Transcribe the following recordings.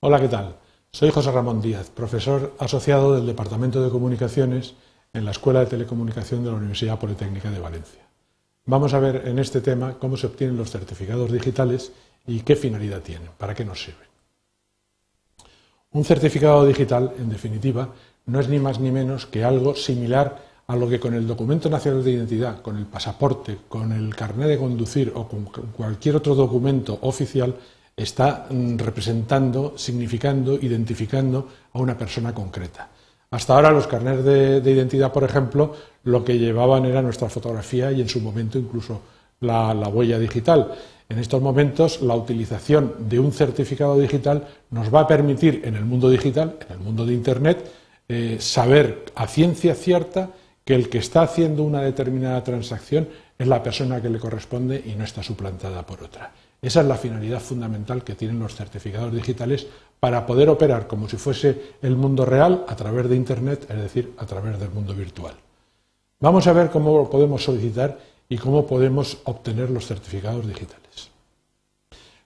Hola, ¿qué tal? Soy José Ramón Díaz, profesor asociado del Departamento de Comunicaciones en la Escuela de Telecomunicación de la Universidad Politécnica de Valencia. Vamos a ver en este tema cómo se obtienen los certificados digitales y qué finalidad tienen, para qué nos sirven. Un certificado digital, en definitiva, no es ni más ni menos que algo similar a lo que con el documento nacional de identidad, con el pasaporte, con el carnet de conducir o con cualquier otro documento oficial está mm, representando, significando, identificando a una persona concreta. Hasta ahora los carnets de, identidad, por ejemplo, lo que llevaban era nuestra fotografía y en su momento incluso la, huella digital. En estos momentos la utilización de un certificado digital nos va a permitir en el mundo digital, en el mundo de Internet, eh, saber a ciencia cierta que el que está haciendo una determinada transacción es la persona que le corresponde y no está suplantada por otra. Esa es la finalidad fundamental que tienen los certificados digitales para poder operar como si fuese el mundo real a través de Internet, es decir, a través del mundo virtual. Vamos a ver cómo lo podemos solicitar y cómo podemos obtener los certificados digitales.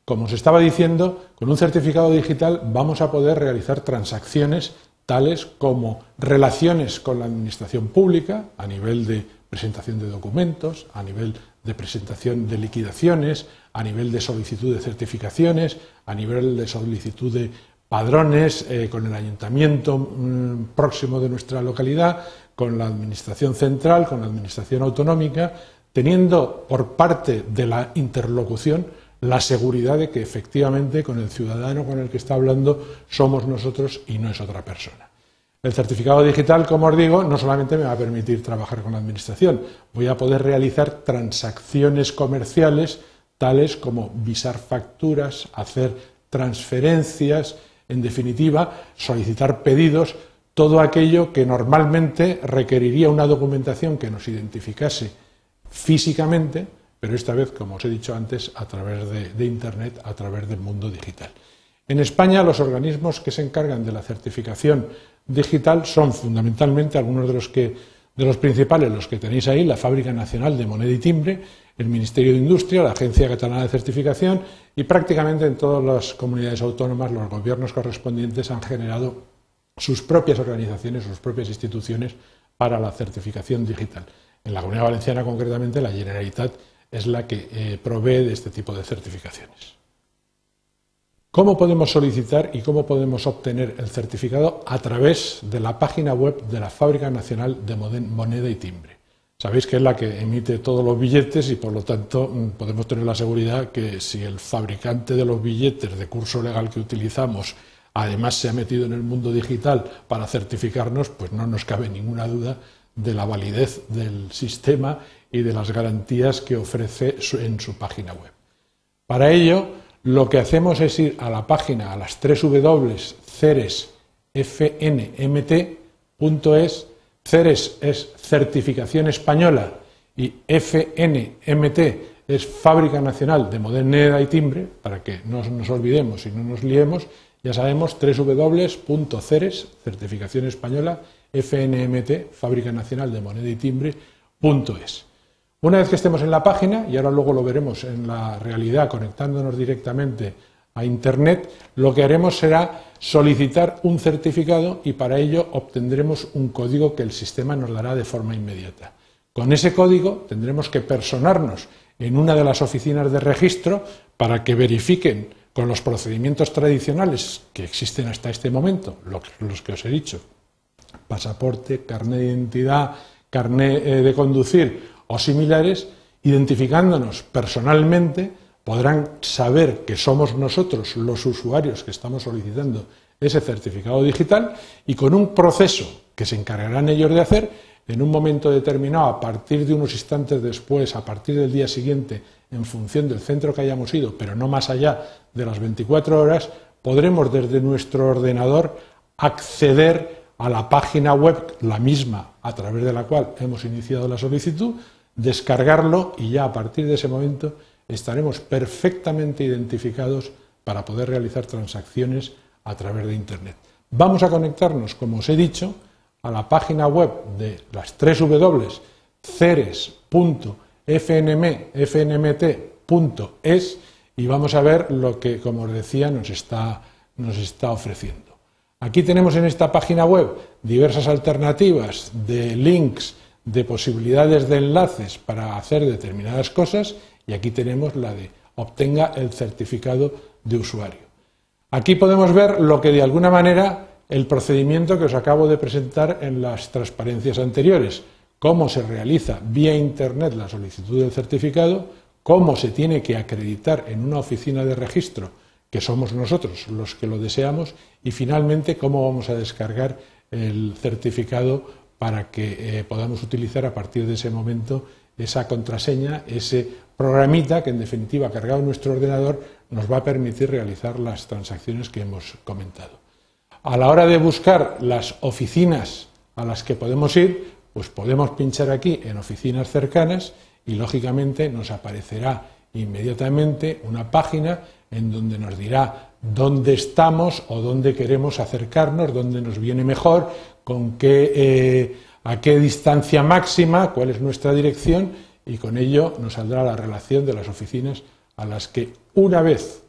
Como os estaba diciendo, con un certificado digital vamos a poder realizar transacciones tales como relaciones con la administración pública a nivel de presentación de documentos, a nivel de presentación de liquidaciones, a nivel de solicitud de certificaciones, a nivel de solicitud de padrones eh, con el ayuntamiento mm, próximo de nuestra localidad, con la administración central, con la administración autonómica, teniendo por parte de la interlocución la seguridad de que efectivamente con el ciudadano con el que está hablando somos nosotros y no es otra persona. El certificado digital, como os digo, no solamente me va a permitir trabajar con la Administración, voy a poder realizar transacciones comerciales tales como visar facturas, hacer transferencias, en definitiva, solicitar pedidos, todo aquello que normalmente requeriría una documentación que nos identificase físicamente, pero esta vez, como os he dicho antes, a través de, Internet, a través del mundo digital. En España, los organismos que se encargan de la certificación digital son fundamentalmente algunos de los, que, de los principales, los que tenéis ahí, la Fábrica Nacional de Moneda y Timbre, el Ministerio de Industria, la Agencia Catalana de Certificación y prácticamente en todas las comunidades autónomas los gobiernos correspondientes han generado sus propias organizaciones, sus propias instituciones para la certificación digital. En la Comunidad Valenciana, concretamente, la Generalitat es la que eh, provee de este tipo de certificaciones. ¿Cómo podemos solicitar y cómo podemos obtener el certificado? A través de la página web de la Fábrica Nacional de Moneda y Timbre. Sabéis que es la que emite todos los billetes y por lo tanto mm, podemos tener la seguridad que si el fabricante de los billetes de curso legal que utilizamos además se ha metido en el mundo digital para certificarnos, pues no nos cabe ninguna duda de la validez del sistema y de las garantías que ofrece en su página web. Para ello, lo que hacemos es ir a la página, a las tres W, ceresfnmt.es. Ceres es certificación española y FNMT es Fábrica Nacional de Modernidad y Timbre, para que no nos olvidemos y no nos liemos, ya sabemos www.ceres, certificación española, FNMT, Fábrica Nacional de Moneda y Timbre, .es. Una vez que estemos en la página, y ahora luego lo veremos en la realidad conectándonos directamente a Internet, lo que haremos será solicitar un certificado y para ello obtendremos un código que el sistema nos dará de forma inmediata. Con ese código tendremos que personarnos en una de las oficinas de registro para que verifiquen con los procedimientos tradicionales que existen hasta este momento, los que os he dicho, pasaporte, carnet de identidad, carnet eh, de conducir o similares, identificándonos personalmente, podrán saber que somos nosotros los usuarios que estamos solicitando ese certificado digital y con un proceso que se encargarán ellos de hacer, en un momento determinado, a partir de unos instantes después, a partir del día siguiente, en función del centro que hayamos ido, pero no más allá de las 24 horas, podremos desde nuestro ordenador acceder a la página web, la misma a través de la cual hemos iniciado la solicitud, descargarlo y ya a partir de ese momento estaremos perfectamente identificados para poder realizar transacciones a través de Internet. Vamos a conectarnos, como os he dicho, a la página web de las tres W, ceres.fnmt.es y vamos a ver lo que, como os decía, nos está nos está ofreciendo. Aquí tenemos en esta página web diversas alternativas de links, de posibilidades de enlaces para hacer determinadas cosas y aquí tenemos la de obtenga el certificado de usuario. Aquí podemos ver lo que de alguna manera el procedimiento que os acabo de presentar en las transparencias anteriores, cómo se realiza vía Internet la solicitud del certificado, cómo se tiene que acreditar en una oficina de registro, que somos nosotros los que lo deseamos, y finalmente cómo vamos a descargar el certificado para que eh, podamos utilizar a partir de ese momento esa contraseña, ese programita que en definitiva cargado en nuestro ordenador nos va a permitir realizar las transacciones que hemos comentado. A la hora de buscar las oficinas a las que podemos ir, pues podemos pinchar aquí en oficinas cercanas y lógicamente nos aparecerá inmediatamente una página en donde nos dirá dónde estamos o dónde queremos acercarnos, dónde nos viene mejor, con qué, eh, a qué distancia máxima, cuál es nuestra dirección y con ello nos saldrá la relación de las oficinas a las que una vez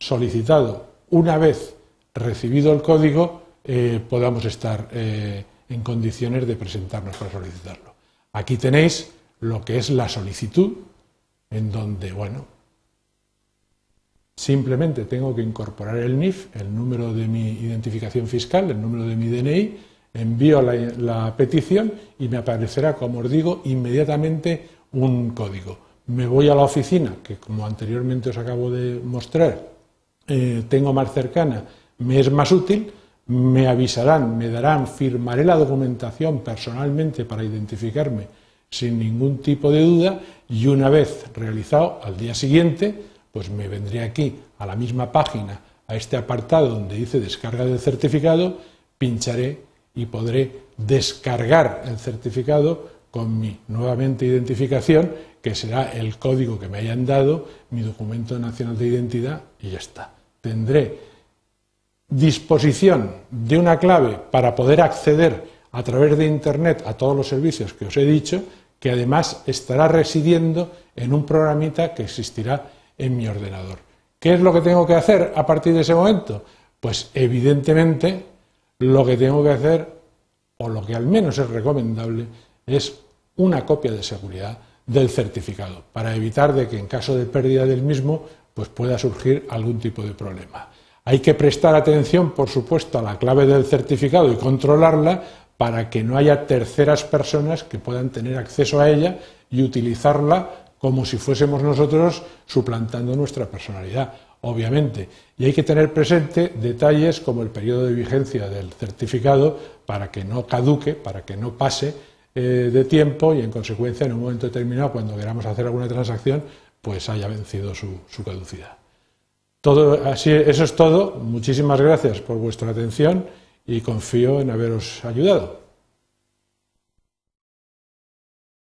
solicitado, una vez recibido el código, eh, podamos estar eh, en condiciones de presentarnos para solicitarlo. Aquí tenéis lo que es la solicitud, en donde, bueno, simplemente tengo que incorporar el NIF, el número de mi identificación fiscal, el número de mi DNI, envío la, petición y me aparecerá, como os digo, inmediatamente un código. Me voy a la oficina, que como anteriormente os acabo de mostrar, eh, tengo más cercana, me es más útil, me avisarán, me darán, firmaré la documentación personalmente para identificarme sin ningún tipo de duda y una vez realizado, al día siguiente, pues me vendré aquí a la misma página, a este apartado donde dice descarga del certificado, pincharé y podré descargar el certificado con mi nuevamente identificación, que será el código que me hayan dado, mi documento nacional de identidad y ya está. Tendré disposición de una clave para poder acceder a través de Internet a todos los servicios que os he dicho, que además estará residiendo en un programita que existirá en mi ordenador. ¿Qué es lo que tengo que hacer a partir de ese momento? Pues evidentemente lo que tengo que hacer, o lo que al menos es recomendable, es una copia de seguridad del certificado, para evitar de que en caso de pérdida del mismo pues pueda surgir algún tipo de problema. Hay que prestar atención, por supuesto, a la clave del certificado y controlarla para que no haya terceras personas que puedan tener acceso a ella y utilizarla como si fuésemos nosotros suplantando nuestra personalidad, obviamente. Y hay que tener presente detalles como el periodo de vigencia del certificado para que no caduque, para que no pase eh, de tiempo y en consecuencia en un momento determinado cuando queramos hacer alguna transacción pues haya vencido su, su caducidad. Todo, así, eso es todo. Muchísimas gracias por vuestra atención y confío en haberos ayudado.